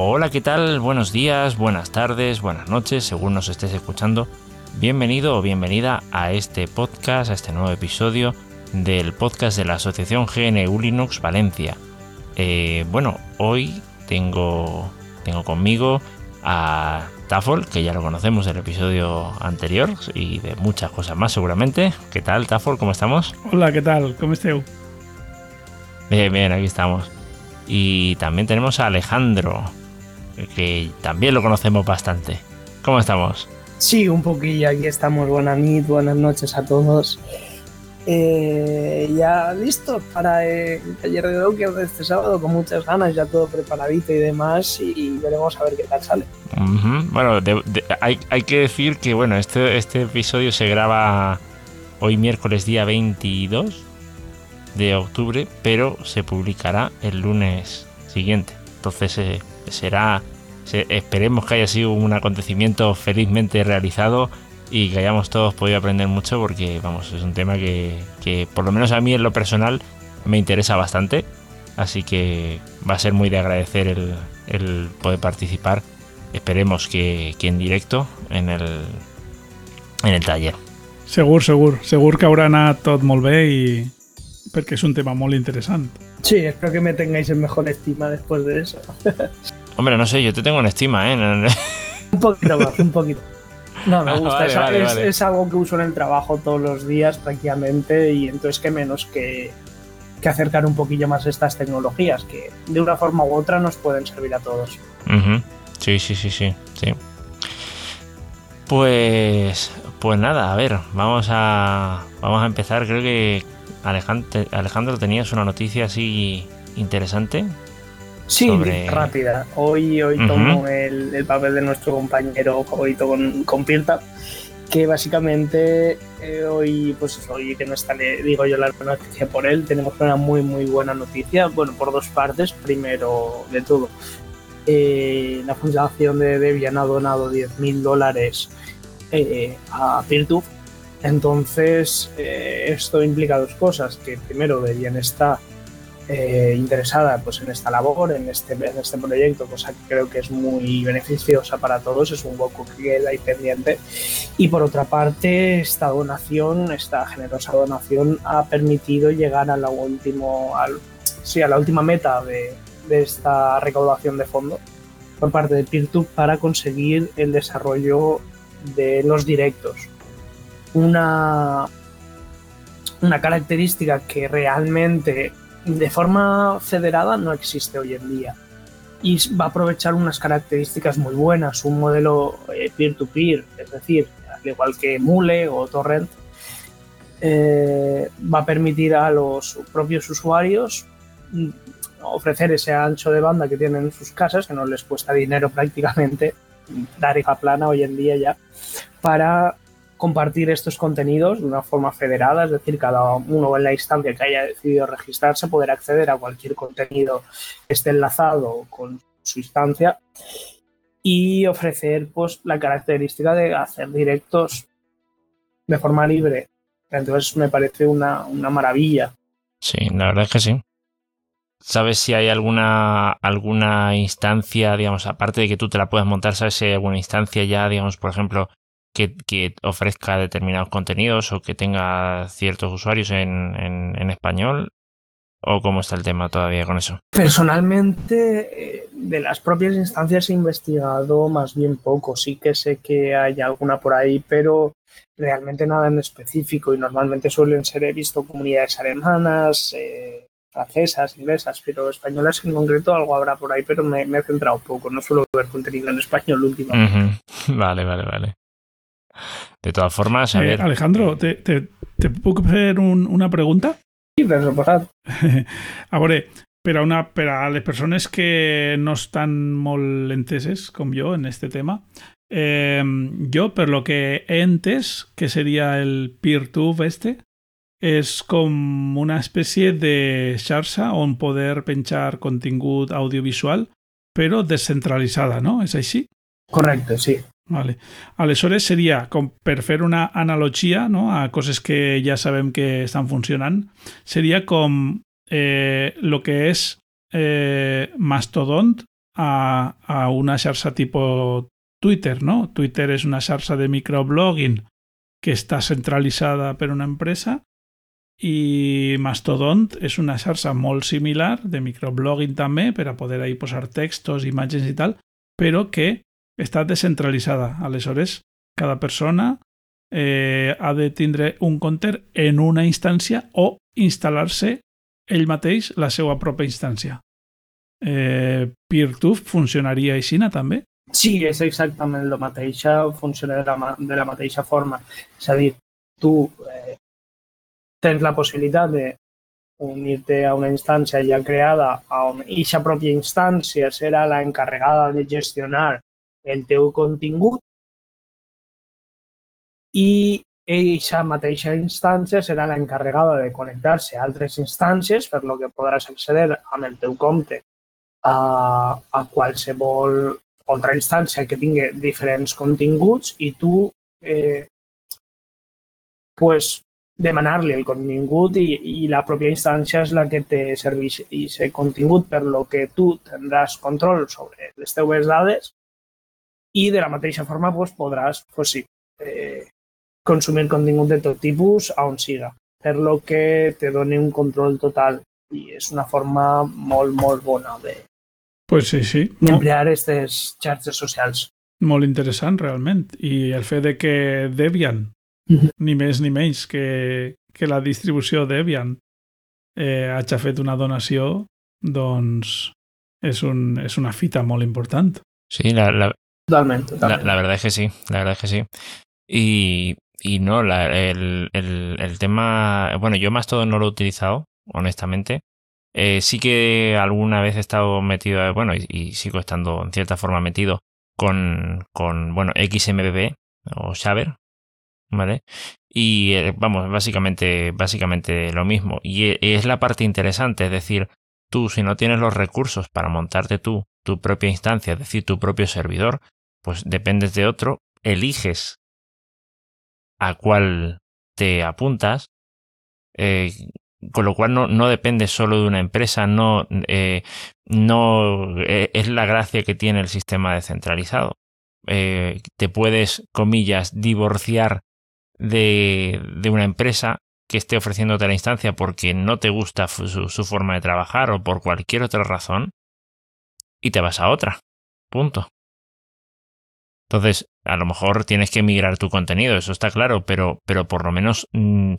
Hola, ¿qué tal? Buenos días, buenas tardes, buenas noches, según nos estés escuchando. Bienvenido o bienvenida a este podcast, a este nuevo episodio del podcast de la Asociación GNU Linux Valencia. Eh, bueno, hoy tengo, tengo conmigo a Tafol, que ya lo conocemos del episodio anterior y de muchas cosas más seguramente. ¿Qué tal, Tafol? ¿Cómo estamos? Hola, què tal? Com esteu? Bien, bien, aquí estamos. Y también tenemos a Alejandro, que también lo conocemos bastante. ¿Cómo estamos? Sí, un poquillo, aquí estamos. Buenas nit, buenas noches a todos. Eh, ya listo para el taller de Docker de este sábado, con muchas ganas, ya todo preparadito y demás, y, veremos a ver qué tal sale. Bueno, de- de- hay, hay que decir que bueno, este, este episodio se graba hoy miércoles día 22 de octubre, pero se publicará el lunes siguiente. Entonces eh, será, se- esperemos que haya sido un acontecimiento felizmente realizado y que hayamos todos podido aprender mucho porque vamos, es un tema que, que por lo menos a mí en lo personal me interesa bastante. Así que va a ser muy de agradecer el, el poder participar esperemos que, que en directo en el, en el taller. Segur, segur. Segur que haurà anat tot perquè és un tema molt interessant. Sí, espero que me tengáis en mejor estima después de eso. Hombre, no sé, yo te tengo en estima, ¿eh? Un poquito más, un poquito. No, me Ah, gusta. vale, es, vale, es- vale. es algo que uso en el trabajo todos los días prácticamente y entonces qué menos que, que acercar un poquillo más estas tecnologías que de una forma u otra nos pueden servir a todos. Sí, sí, sí, sí, sí. Pues, pues nada, a ver, vamos a, vamos a empezar. Creo que Alejandro, tenías una noticia así interesante. Sí, Sobre- rápida. Hoy, hoy tomo el, el papel de nuestro compañero favorito con, con Pirta, que básicamente eh, hoy, pues hoy que no está, le digo yo la noticia por él, tenemos una muy, muy buena noticia, bueno, por dos partes. Primero de todo, eh, la fundación de Debian ha donado 10.000 dólares eh, a Peertube. Entonces, eh, esto implica dos cosas, que primero Debian está eh, interesada pues, en esta labor, en este, en este proyecto, cosa que creo que es muy beneficiosa para todos, es un hueco que queda ahí pendiente. Y por otra parte, esta donación, esta generosa donación, ha permitido llegar a la, último, al, sí, a la última meta de, de esta recaudación de fondos por parte de Peertube para conseguir el desarrollo de los directos. Una, una característica que realmente de forma federada no existe hoy en día. Y va a aprovechar unas características muy buenas, un modelo eh, peer-to-peer, es decir, al igual que Mule o Torrent, eh, va a permitir a los propios usuarios mm, ofrecer ese ancho de banda que tienen en sus casas, que no les cuesta dinero prácticamente, tarifa plana hoy en día ya, para compartir estos contenidos de una forma federada, es decir, cada uno en la instancia que haya decidido registrarse poder acceder a cualquier contenido que esté enlazado con su instancia y ofrecer pues la característica de hacer directos de forma libre. Entonces me parece una, una maravilla. Sí, la verdad es que sí. ¿Sabes si hay alguna, alguna instancia, digamos, aparte de que tú te la puedas montar, ¿sabes si hay alguna instancia ya, digamos, por ejemplo, que, que ofrezca determinados contenidos o que tenga ciertos usuarios en, en, en español? ¿O cómo está el tema todavía con eso? Personalmente, eh, de las propias instancias he investigado más bien poco. Sí que sé que hay alguna por ahí, pero realmente nada en específico. Y normalmente suelen ser, he visto comunidades alemanas, eh, francesas, inglesas, pero españolas en concreto algo habrá por ahí, pero me, me he centrado poco. No suelo ver contenido en español últimamente. Vale, vale, vale. De todas formas, a Eh, ver. Alejandro, te, te, te puc fer un, una pregunta? Sí, per suposat. A veure, per a, una, per a les persones que no estan molt enteses, com jo, en este tema, eh, jo, per lo que he entès, que seria el PeerTube este, és com una espècie de xarxa on poder penjar contingut audiovisual, però descentralitzada, no? És així? Correcte, sí. Vale. Aleshores seria com per fer una analogia no, a coses que ja sabem que estan funcionant, seria com eh, lo que és eh, Mastodon a, a una xarxa tipus Twitter, no? Twitter és una xarxa de microblogging que està centralitzada per una empresa i Mastodon és una xarxa molt similar de microblogging també per a poder ahí posar textos, imatges i tal, però que està descentralitzada. Aleshores, cada persona eh, ha de tindre un compte en una instància o instal·lar-se ell mateix la seva pròpia instància. Eh, PeerTube funcionaria així també? Sí, és exactament el mateix, funciona de la, de la mateixa forma. És a dir, tu eh, tens la possibilitat de unir-te a una instància ja creada on aquesta pròpia instància serà la encarregada de gestionar el teu contingut. I aquesta mateixa instància serà l'encarregada de connectar-se a altres instàncies per lo que podràs accedir amb el teu compte a, a qualsevol altra instància que tingui diferents continguts i tu eh, pues, demanar-li el contingut i, i la pròpia instància és la que te serveix aquest contingut per lo que tu tindràs control sobre les teues dades i de la mateixa forma pues, podràs pues, sí, eh, consumir contingut de tot tipus a on siga, per lo que te doni un control total i és una forma molt, molt bona de pues sí, sí. emplear aquestes xarxes socials. Molt interessant, realment. I el fet de que Debian, ni més ni menys que, que la distribució Debian, eh, hagi fet una donació, doncs és, un, és una fita molt important. Sí, la, la, Totalmente. totalmente. La, la, verdad es que sí, la verdad es que sí. Y, y no, la, el, el, el, tema, bueno, yo más todo no lo he utilizado, honestamente. Eh, sí que alguna vez he estado metido, bueno, y, y, sigo estando en cierta forma metido con, con bueno, XMBB o Shaver, ¿vale? Y eh, vamos, básicamente, básicamente lo mismo. Y es la parte interesante, es decir, tú si no tienes los recursos para montarte tú tu propia instancia, es decir, tu propio servidor, pues dependes de otro, eliges a cuál te apuntas, eh, con lo cual no, no dependes solo de una empresa, no, eh, no eh, es la gracia que tiene el sistema descentralizado. Te puedes, comillas, divorciar de, de, una empresa que esté ofreciéndote la instancia porque no te gusta su, su forma de trabajar o por cualquier otra razón y te vas a otra. Punto. Entonces, a lo mejor tienes que migrar tu contenido, eso está claro, pero, pero por lo menos mmm,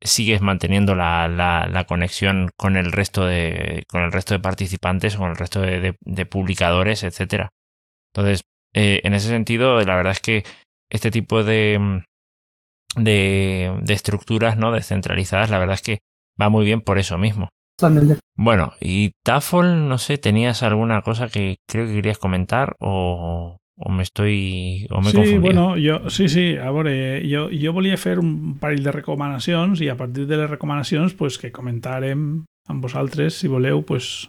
sigues manteniendo la, la, la, conexión con el resto de, con el resto de participantes, con el resto de, de, de publicadores, etcétera. Entonces, eh, en ese sentido, la verdad es que este tipo de, de, de estructuras no descentralizadas, la verdad es que va muy bien por eso mismo. Bueno, y Tafol, no sé, ¿tenías alguna cosa que creo que querías comentar o, o me estoy... o me sí, confundido? bueno, jo, sí, sí, a veure, jo, jo volia fer un parell de recomanacions i a partir de les recomanacions pues, que comentarem amb vosaltres, si voleu, pues,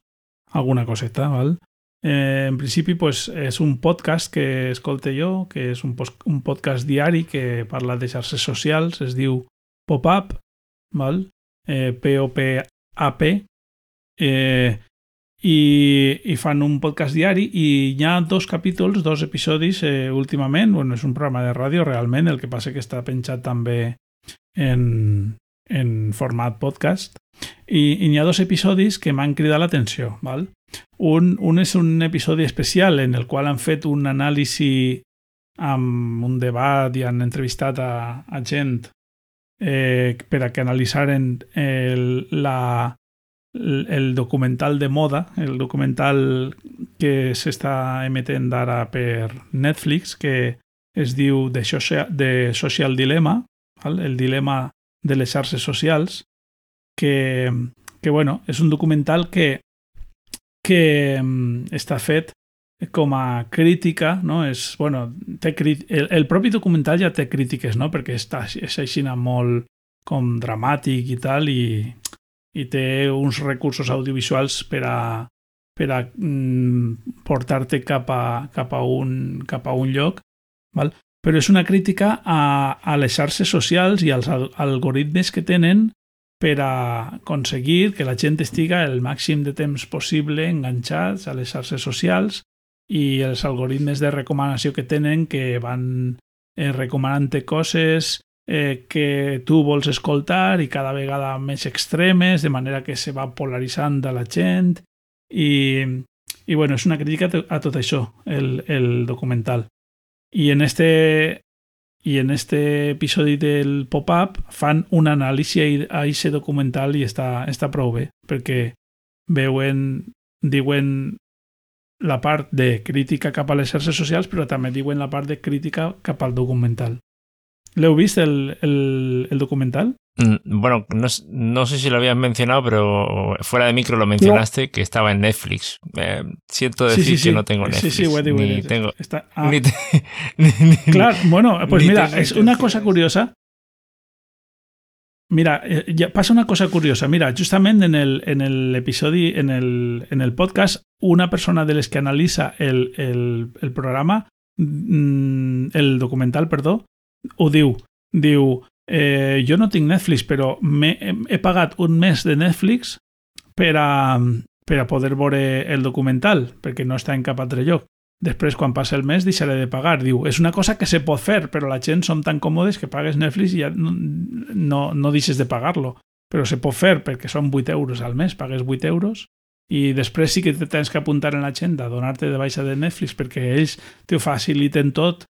alguna coseta, val? Eh, en principi pues, és un podcast que escolte jo, que és un, un podcast diari que parla de xarxes socials, es diu Pop-Up, val? Eh, P-O-P-A-P, eh, i, i fan un podcast diari i hi ha dos capítols, dos episodis eh, últimament, bueno, és un programa de ràdio realment, el que passa que està penjat també en, en format podcast i, i hi ha dos episodis que m'han cridat l'atenció. val? Un, un és un episodi especial en el qual han fet un anàlisi amb un debat i han entrevistat a, a gent eh, per a que analitzaren el, la, el documental de moda, el documental que s'està emetent ara per Netflix, que es diu The Social, The Social Dilemma, val? el dilema de les xarxes socials, que, que bueno, és un documental que que mm, està fet com a crítica, no? És, bueno, té el, el propi documental ja té crítiques, no? Perquè està, és així molt com dramàtic i tal, i, i té uns recursos audiovisuals per a, per a mm, portar-te cap, a, cap, a un, cap a un lloc, val? però és una crítica a, a les xarxes socials i als algoritmes que tenen per a aconseguir que la gent estiga el màxim de temps possible enganxats a les xarxes socials i els algoritmes de recomanació que tenen que van eh, recomanant-te coses eh, que tu vols escoltar i cada vegada més extremes, de manera que se va polaritzant la gent i, i bueno, és una crítica a tot això, el, el documental. I en este i en este episodi del pop-up fan un anàlisi a aquest documental i està, està prou bé, perquè veuen, diuen la part de crítica cap a les xarxes socials, però també diuen la part de crítica cap al documental. ¿L'heu vist el, el, el documental? Mm, bueno, no, no, sé si lo habías mencionado, pero fuera de micro lo mencionaste, no. que estaba en Netflix. Eh, siento decir sí, sí, que no tengo Netflix. Sí, sí, ni tengo, Está, ah. ni te, ni, claro, bueno, pues mira, es una cosa curiosa. Mira, ya pasa una cosa curiosa. Mira, justament en el, en el episodi, en el, en el podcast, una persona de les que analitza el, el, el programa, el documental, perdó, ho diu. Diu, eh, jo no tinc Netflix, però he, he pagat un mes de Netflix per a, per a poder veure el documental, perquè no està en cap altre lloc. Després, quan passa el mes, deixaré de pagar. Diu, és una cosa que se pot fer, però la gent som tan còmodes que pagues Netflix i ja no, no, no deixes de pagar-lo. Però se pot fer perquè són 8 euros al mes, pagues 8 euros i després sí que te tens que apuntar en l'agenda, donar-te de baixa de Netflix perquè ells t'ho faciliten tot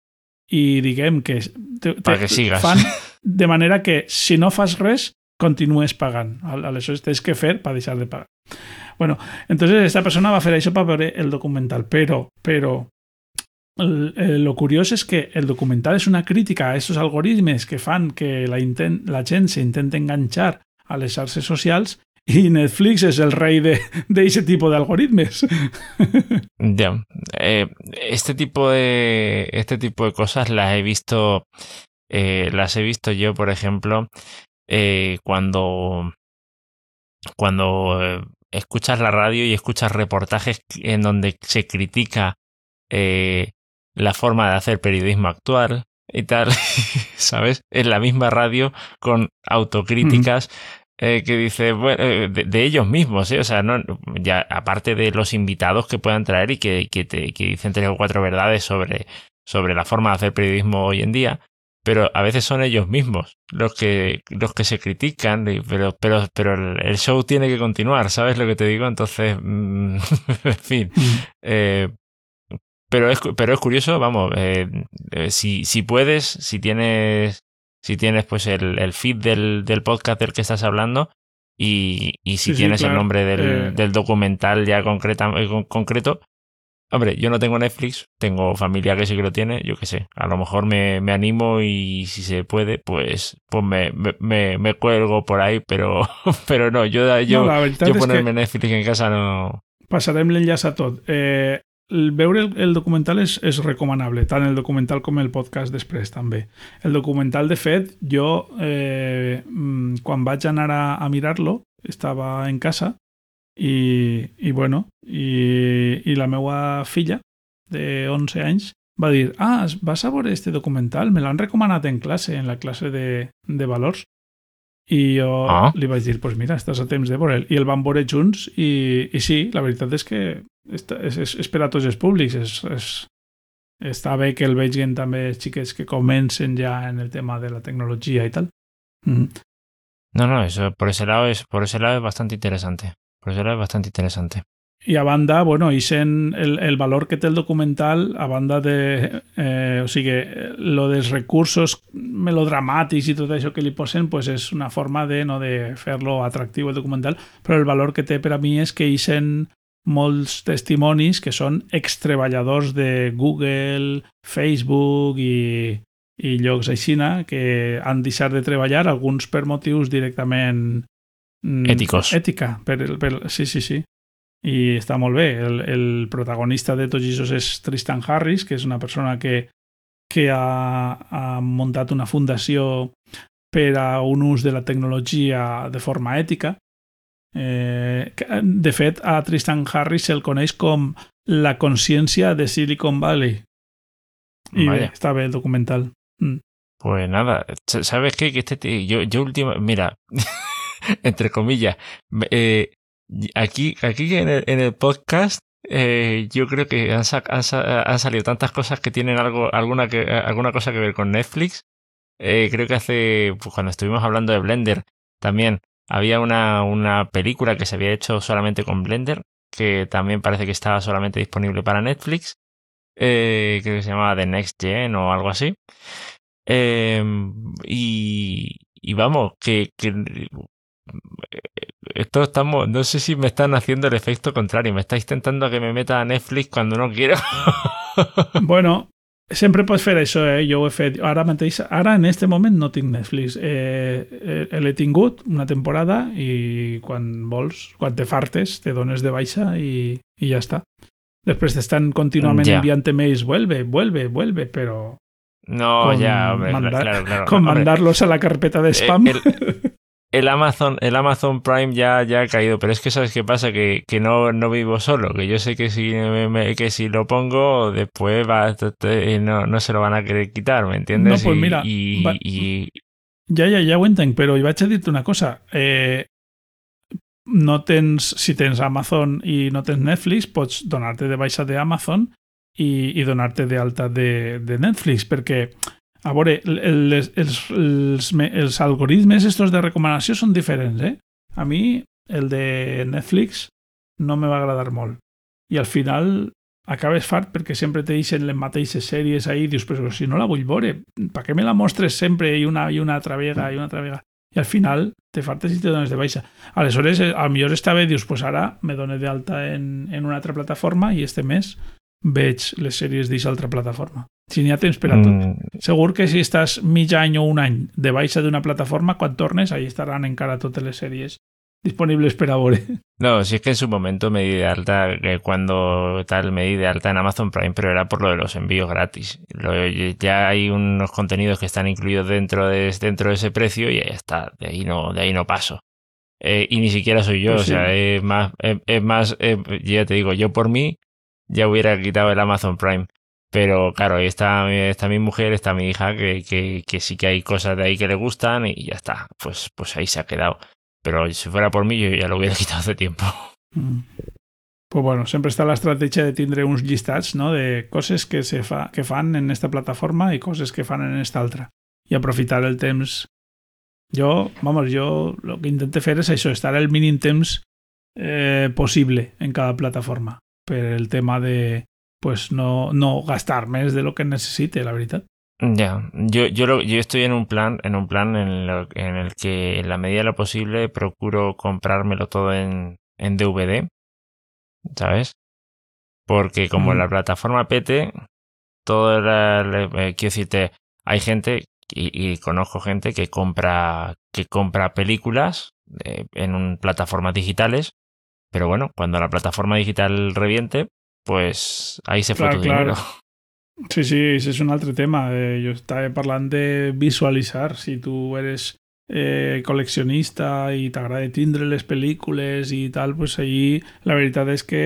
i diguem que, te, te que sigues. fan de manera que si no fas res continues pagant. Aleshores tens que fer per deixar de pagar. Bueno, entonces esta persona va fer això per veure el documental, però, però el, lo curiós és que el documental és una crítica a aquests algoritmes que fan que la, intent, la gent s'intenta enganxar a les xarxes socials y Netflix es el rey de, de ese tipo de algoritmos. Ya. Eh, este tipo de. Este tipo de cosas las he visto. Eh, las he visto yo, por ejemplo, eh, cuando. Cuando escuchas la radio y escuchas reportajes en donde se critica la forma de hacer periodismo actual y tal, ¿sabes? En la misma radio con autocríticas eh, que dice bueno, eh, de, de, ellos mismos, ¿eh? o sea, no, ya aparte de los invitados que puedan traer y que, que, te, que dicen tres o cuatro verdades sobre, sobre la forma de hacer periodismo hoy en día, pero a veces son ellos mismos los que, los que se critican, pero, pero, pero el, show tiene que continuar, ¿sabes lo que te digo? Entonces, mm, en fin. Eh, pero es, pero es curioso, vamos, eh, eh, si, si puedes, si tienes si tienes pues el, el feed del, del, podcast del que estás hablando y, y si sí, tienes sí, claro. el nombre del, Eh. del documental ya concreta, eh, con- concreto. Hombre, yo no tengo Netflix, tengo familia que sí que lo tiene, yo qué sé, a lo mejor me, me animo y si se puede, pues, pues me, me, me, cuelgo por ahí, pero, pero no, yo, yo, no, yo ponerme Netflix en casa no... passarem l'enllaç a tot. Eh, el veure el, el documental és, és recomanable, tant el documental com el podcast després també. El documental, de fet, jo eh, mm, quan vaig anar a, a mirar-lo estava en casa i, i bueno, i, i la meva filla de 11 anys va dir, ah, vas a veure este documental? Me l'han recomanat en classe, en la classe de, de valors. I jo Ah. li vaig dir, doncs pues mira, estàs a temps de veure'l. I el van veure junts i, i sí, la veritat és que està, és, és, és per a tots els públics. És, és, està bé que el vegin també els xiquets que comencen ja en el tema de la tecnologia i tal. Mm. No, no, eso por ese lado es, por ese lado es bastante interesante. Por ese lado es bastante interesante. I a banda, bueno, i sent el, el valor que té el documental, a banda de... Eh, o sigui, lo dels recursos melodramàtics i tot això que li posen, pues és una forma de, no, de fer-lo atractiu el documental, però el valor que té per a mi és que hi sent molts testimonis que són extreballadors de Google, Facebook i, i llocs aixina que han deixat de treballar, alguns per motius directament mm, Èticos. Ètica, per, per, sí, sí, sí. I està molt bé. El, el protagonista de Tot Jesus és Tristan Harris, que és una persona que, que ha, ha muntat una fundació per a un ús de la tecnologia de forma ètica. Eh, de fet, a Tristan Harris se'l coneix com la consciència de Silicon Valley. I bé, està bé el documental. Mm. Pues nada, ¿sabes qué? Que este tío, yo, yo último, mira, entre comillas, eh, aquí, aquí en el, podcast, eh, yo creo que han, salido tantas cosas que tienen algo, alguna, que, alguna cosa que ver con Netflix. Eh, creo que hace, pues cuando estuvimos hablando de Blender, también había una, una película que se había hecho solamente con Blender, que también parece que estaba solamente disponible para Netflix. Eh, creo que se llamaba The Next Gen o algo así. Eh, y, y, vamos, que esto estamos, no sé si me están haciendo el efecto contrario, me estáis intentando que me meta a Netflix cuando no quiero. bueno, sempre pots fer això, eh? Jo ho he fet. Ara mateix, ara en este moment no tinc Netflix. Eh, eh, l'he tingut una temporada i quan vols, quan te fartes, te dones de baixa i, i ja està. Després t'estan contínuament ja. enviant mails, vuelve, vuelve, vuelve, però... No, ya, hombre, mandar, claro, claro. Con hombre. mandarlos a la carpeta de spam. El, el Amazon, el Amazon Prime ya, ya ha caído, pero es que sabes qué pasa, que, que no, no vivo solo, que yo sé que si me, que si lo pongo después va, no, no se lo van a querer quitar, ¿me entiendes? No, pues mira, y, va, y, ja ho entenc, però hi vaig a dir-te una cosa. Eh, no tens, si tens Amazon i no tens Netflix, pots donar-te de baixa de Amazon i, i donar-te de alta de, de Netflix, perquè a veure, els, els, els, els algoritmes estos de recomanació són diferents, eh? A mi, el de Netflix no me va agradar molt. I al final acabes fart perquè sempre te deixen les mateixes sèries ahí i dius, però si no la vull veure, per què me la mostres sempre i una, i una altra vegada i una altra vegada? I al final te fartes i te dones de baixa. Aleshores, al millor està bé, dius, pues ara me dono d'alta en, en una altra plataforma i este mes veig les sèries d'aquesta altra plataforma. Si n'hi ha temps per a tot. Mm. Segur que si estàs mig any o un any de baixa d'una plataforma, quan tornes, ahí estaran encara totes les sèries disponibles per a veure. No, si es que en su momento me di de alta, cuando tal me di de alta en Amazon Prime, pero era por lo de los envíos gratis. Lo, ya hay unos contenidos que están incluidos dentro de, dentro de ese precio y ya está, de ahí no, de ahí no paso. Eh, y ni siquiera soy yo, pues sí. o sea, es más, es, es más, eh, ya te digo, yo por mí ya hubiera quitado el Amazon Prime. Pero claro, está, está mi mujer, está mi hija, que, que, que, sí que hay cosas de ahí que le gustan y ya está. Pues, pues ahí se ha quedado. Pero si fuera por mí, yo ya lo hubiera quitado hace tiempo. Mm. Pues bueno, sempre està l'estratègia de tindre uns llistats no? de coses que, se fa, que fan en esta plataforma i coses que fan en esta altra. I aprofitar el temps. Jo, vamos, jo el que intento fer és això, estar el mínim temps eh, possible en cada plataforma per el tema de pues no, no gastar més de lo que necesite, la veritat. Ya, yo, yo, lo, yo estoy en un plan, en un plan en, lo, en el que en la medida de lo posible procuro comprármelo todo en, en DVD, ¿sabes? Porque como mm. la plataforma PT, todo era, eh, quiero decirte, hay gente y, y, conozco gente que compra que compra películas eh, en un, plataformas digitales, pero bueno, cuando la plataforma digital reviente, pues ahí se fue clar, tu clar. dinero. Sí, sí, és un altre tema. Eh, jo estava parlant de visualitzar. Si tu eres eh, col·leccionista i t'agrada tindre les pel·lícules i tal, pues allí la veritat és que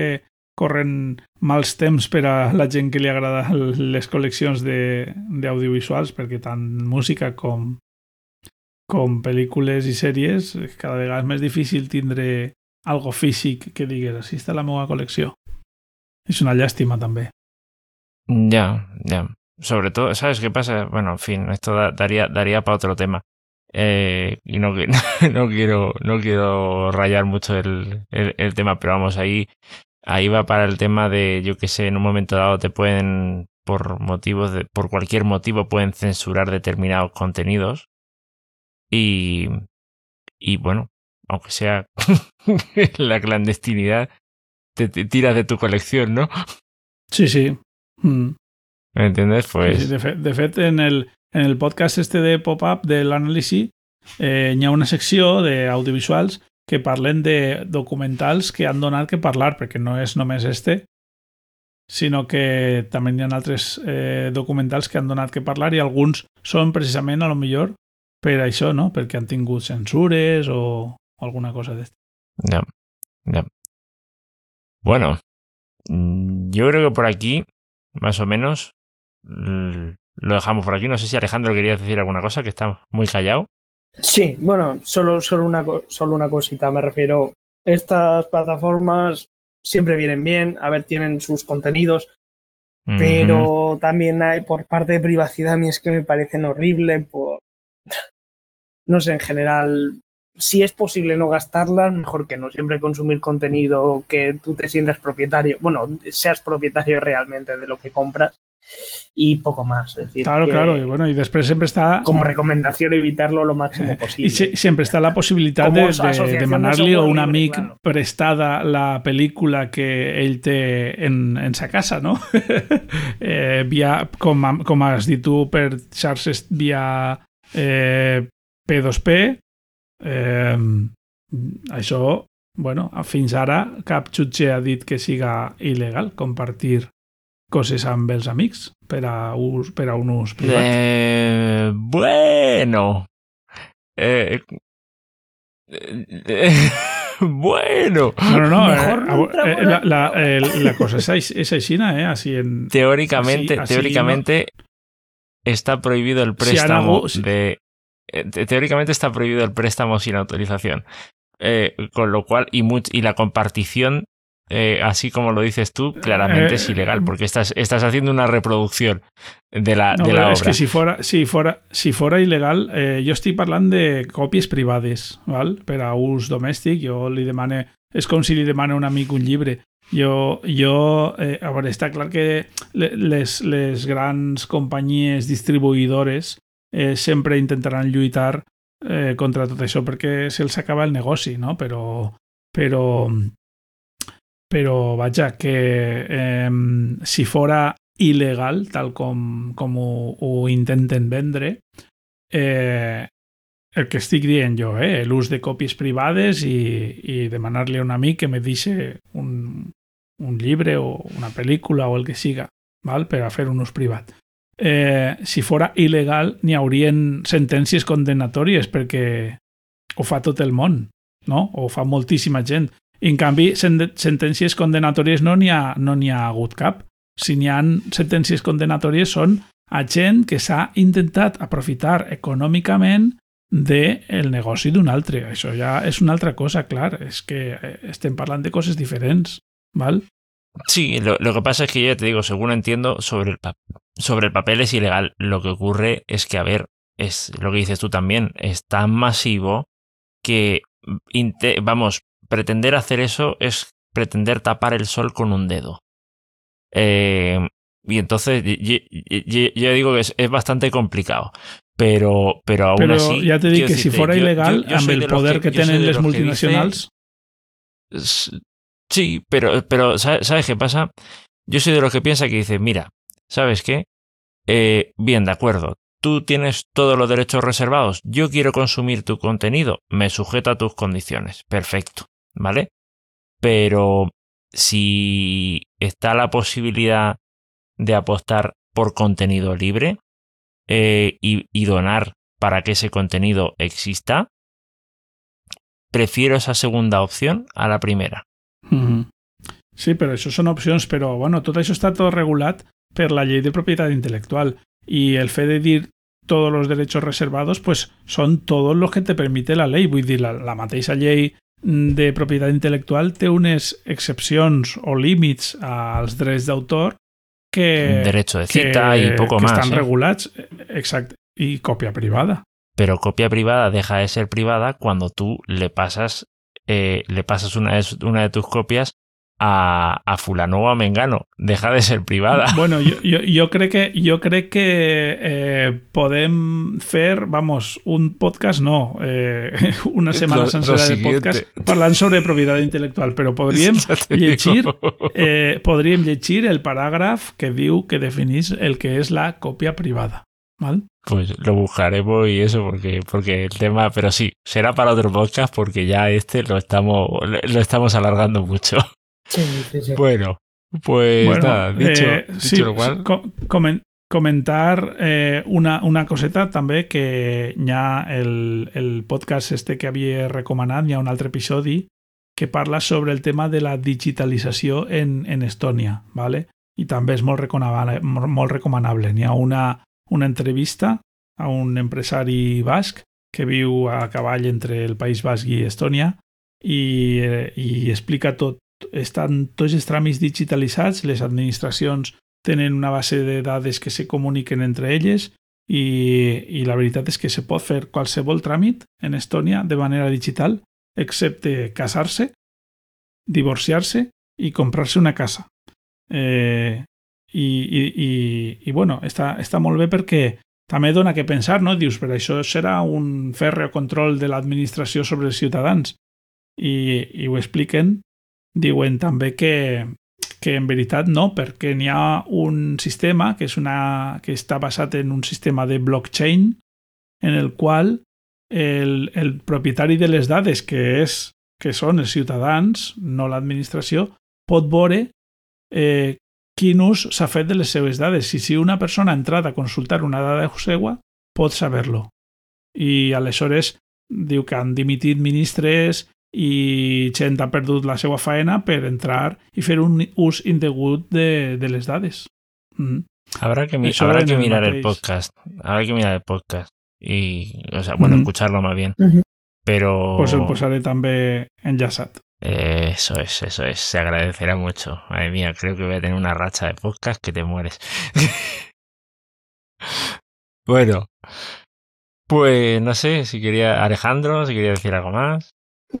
corren mals temps per a la gent que li agrada les col·leccions d'audiovisuals, perquè tant música com, com pel·lícules i sèries cada vegada és més difícil tindre algo físic que digues, així està la meva col·lecció. És una llàstima també. Ya, ya. Sobre todo, ¿sabes qué pasa? Bueno, en fin, esto da, daría, daría para otro tema. Eh, y no, no, quiero, no quiero rayar mucho el, el, el, tema, pero vamos, ahí, ahí va para el tema de, yo que sé, en un momento dado te pueden, por motivos de, por cualquier motivo pueden censurar determinados contenidos. Y, y bueno, aunque sea la clandestinidad, te, te tiras de tu colección, ¿no? Sí, sí. Mm. ¿Me entiendes? Pues... Sí, de, fet, de fet, en el, en el podcast este de Pop-Up del Anàlisi eh, hi ha una secció d'audiovisuals que parlen de documentals que han donat que parlar, perquè no és només este, sinó que també hi ha altres eh, documentals que han donat que parlar i alguns són precisament a lo millor per això, no? Perquè han tingut censures o alguna cosa de Ya, ya. Bueno, mm, yo creo que por aquí, más o menos, lo dejamos por aquí. No sé si Alejandro quería decir alguna cosa, que está muy callado. Sí, bueno, solo, solo, una, solo una cosita, me refiero. Estas plataformas siempre vienen bien, a ver, tienen sus contenidos, pero también hay por parte de privacidad, a mí es que me parecen horribles, por... no sé, en general, si es posible no gastarlas, mejor que no. Siempre consumir contenido que tú te sientas propietario, bueno, seas propietario realmente de lo que compras y poco más. decir, claro, claro, y bueno, y después siempre está... Como recomendación evitarlo lo máximo posible. Y siempre está la posibilidad de, de, demanar-li a un amic claro. prestada la pel·lícula que ell té en, en sa casa, no? eh, via, com, com has dit tu, per xarxes via eh, P2P, Eh, això, bueno, fins ara cap jutge ha dit que siga il·legal compartir coses amb els amics per a, ús, per a un ús privat. Eh, bueno. Eh, eh, bueno. No, no, no. Mejor eh, eh, la, la, la, cosa es, es així, eh? Así en, teóricamente, así, teóricamente no. está prohibido el préstamo si de teóricamente está prohibido el préstamo sin autorización. Eh, con lo cual, y, y la compartición, eh, así como lo dices tú, claramente es ilegal, porque estás, estás haciendo una reproducción de la, no, de la obra. Es que si fuera, si fuera, si fuera ilegal, eh, jo estic parlant de còpies privades, val? per a ús domèstic. Jo li demane, és com si li demane a un amic un llibre. Jo, jo eh, a veure, està clar que les, les grans companyies distribuïdores eh, sempre intentaran lluitar eh, contra tot això perquè se'ls acaba el negoci, no? Però, però, però vaja, que eh, si fora il·legal, tal com, com ho, ho intenten vendre, eh, el que estic dient jo, eh, l'ús de còpies privades i, i demanar-li a un amic que me deixi un, un llibre o una pel·lícula o el que siga val? per a fer un ús privat eh, si fora il·legal n'hi haurien sentències condenatòries perquè ho fa tot el món, no? O fa moltíssima gent. I, en canvi, sentències condenatòries no n'hi ha, no ha hagut cap. Si n'hi ha sentències condenatòries són a gent que s'ha intentat aprofitar econòmicament del de negoci d'un altre. Això ja és una altra cosa, clar. És que eh, estem parlant de coses diferents, val? Sí, lo, lo, que pasa es que ya te digo, según entiendo, sobre el, sobre el papel es ilegal. Lo que ocurre es que, a ver, es lo que dices tú también, es tan masivo que, vamos, pretender hacer eso es pretender tapar el sol con un dedo. Eh, y entonces, yo, yo, yo, digo que es, es, bastante complicado. Pero, pero aún pero así. ya te digo que si fuera ilegal, el poder que, que tienen las multinacionales. Dice, Sí, pero, pero ¿sabes qué pasa? Yo soy de los que piensa que dice, mira, ¿sabes qué? Eh, bien, de acuerdo, tú tienes todos los derechos reservados, yo quiero consumir tu contenido, me sujeto a tus condiciones, perfecto, ¿vale? Pero si está la posibilidad de apostar por contenido libre eh, y donar para que ese contenido exista, prefiero esa segunda opción a la primera. Sí, però això són opcions, però bueno, tot això està tot regulat per la llei de propietat intel·lectual i el fet de dir todos los derechos reservados pues son todos los que te permite la ley. Vull dir, la, la mateixa llei de propietat intel·lectual té unes excepcions o límits als drets d'autor que, derecho de cita que, y poco que más, estan ¿eh? regulats, exacte, y copia privada. Pero copia privada deja de ser privada cuando tú le pasas eh, le pasas una de, una de tus copias a, a fulano o a mengano. Deja de ser privada. Bueno, jo crec que, jo crec que eh, podem fer, vamos, un podcast, no, eh, una setmana sencera de podcast parlant sobre però podríem llegir, eh, podríem llegir el paràgraf que diu que definís el que és la còpia privada. Val? Pues lo buscaremos y eso, porque, porque el tema, pero sí, será para otro podcast porque ya este lo estamos, lo estamos alargando mucho. Sí, sí, sí. Bueno, pues Bueno, nada, dicho, eh, dicho sí, lo cual, co- comen- comentar eh, una, una coseta també que hi ha el, el podcast este que havia recomanat, hi ha un altre episodi que parla sobre el tema de la digitalització en, en Estònia, ¿vale? i també és molt recomanable. Molt recomanable. N'hi ha una, una entrevista a un empresari basc que viu a cavall entre el País Basc i Estònia i, eh, i explica tot. Estan tots els tràmits digitalitzats, les administracions tenen una base de dades que se comuniquen entre elles i, i la veritat és que se pot fer qualsevol tràmit en Estònia de manera digital, excepte casar-se, divorciar-se i comprar-se una casa. Eh, i, i, i, i bueno, està, està molt bé perquè també dona que pensar, no? Dius, però això serà un fèrreo control de l'administració sobre els ciutadans. I, i ho expliquen. Diuen també que, que en veritat no, perquè n'hi ha un sistema que, és una, que està basat en un sistema de blockchain en el qual el, el propietari de les dades, que, és, que són els ciutadans, no l'administració, pot veure eh, quin ús s'ha fet de les seves dades. I si una persona ha entrat a consultar una dada seva, pot saber-lo. I aleshores diu que han dimitit ministres i gent ha perdut la seva faena per entrar i fer un ús indegut de, de les dades. Mm. habrá que, mi- habrá que el mirar el mateix. podcast, habrá que mirar el podcast y, o sea, bueno, Ujú. escucharlo más bien, Ujú. pero Pues el posaré també enllaçat. Eso es, eso es. Se agradecerá mucho. Madre mía, creo que voy a tener una racha de podcast que te mueres. bueno, pues no sé si quería Alejandro, si quería decir algo más.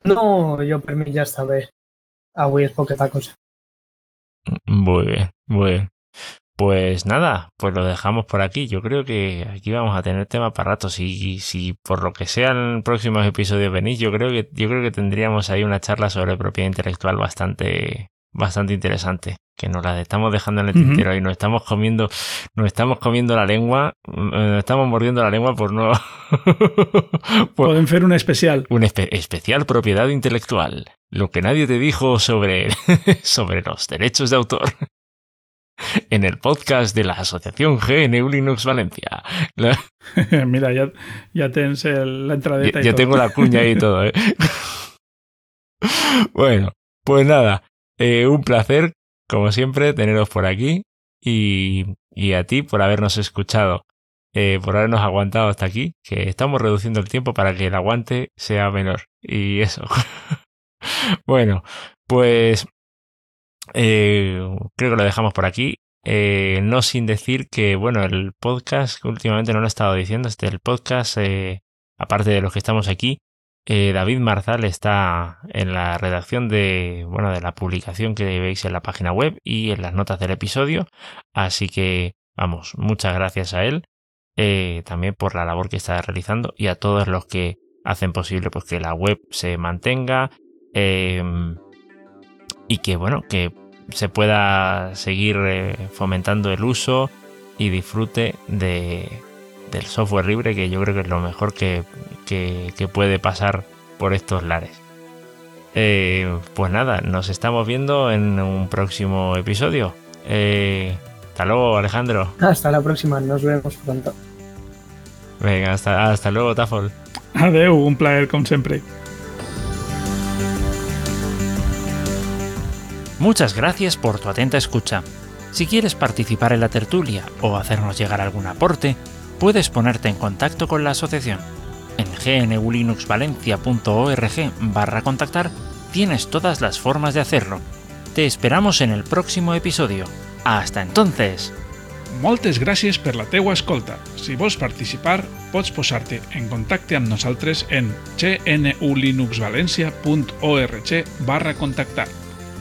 No, jo per mi ja està bé. Avui és poqueta cosa. Muy bien, muy bien. Pues nada, pues lo dejamos por aquí. Yo creo que aquí vamos a tener tema para rato. Si, si por lo que sea en próximos episodios venís, yo creo que, yo creo que tendríamos ahí una charla sobre propiedad intelectual bastante, bastante interesante. Que nos la estamos dejando en el Ujú. tintero y nos estamos comiendo, nos estamos comiendo la lengua, eh, nos estamos mordiendo la lengua por no, por Podem fer un especial. un espe- especial propiedad intelectual. Lo que nadie te dijo sobre, sobre los derechos de autor. En el podcast de la Asociación GNU Linux Valencia. Mira, ja tens el, la entradeta ya i ya tot. tengo la cuña y todo, ¿eh? Bueno, pues nada. eh, un placer, como siempre, teneros por aquí. Y, y a ti por habernos escuchado. eh, por habernos aguantado hasta aquí. Que estamos reduciendo el tiempo para que el aguante sea menor. Y eso. bueno, pues eh, creo que lo dejamos por aquí. Eh, no sin decir que, bueno, el podcast, últimamente no lo he estado diciendo, este el podcast, eh, aparte de los que estamos aquí, David Marzal está en la redacción de, bueno, de la publicación que veis en la página web y en las notas del episodio. Así que, vamos, muchas gracias a él, también por la labor que está realizando y a todos los que hacen posible pues, que la web se mantenga eh, y que, bueno, que se pueda seguir eh, fomentando el uso y disfrute de, del software libre, que yo creo que es lo mejor que, que, que puede pasar por estos lares. Eh, pues nada, nos estamos viendo en un próximo episodio. Eh, hasta luego, Alejandro. Hasta la próxima, nos vemos pronto. Venga, hasta, hasta luego, Tafol. Adeu, un plaer com sempre. Muchas gracias por tu atenta escucha. Si quieres participar en la tertulia o hacernos llegar algún aporte, puedes ponerte en contacto con la asociación. En gnulinuxvalencia.org barra contactar tienes todas las formas de hacerlo. Te esperamos en el próximo episodio. Hasta entonces. Moltes gràcies per la teua escolta. Si vols participar, pots posar-te en contacte amb nosaltres en gnulinuxvalencia.org barra contactar.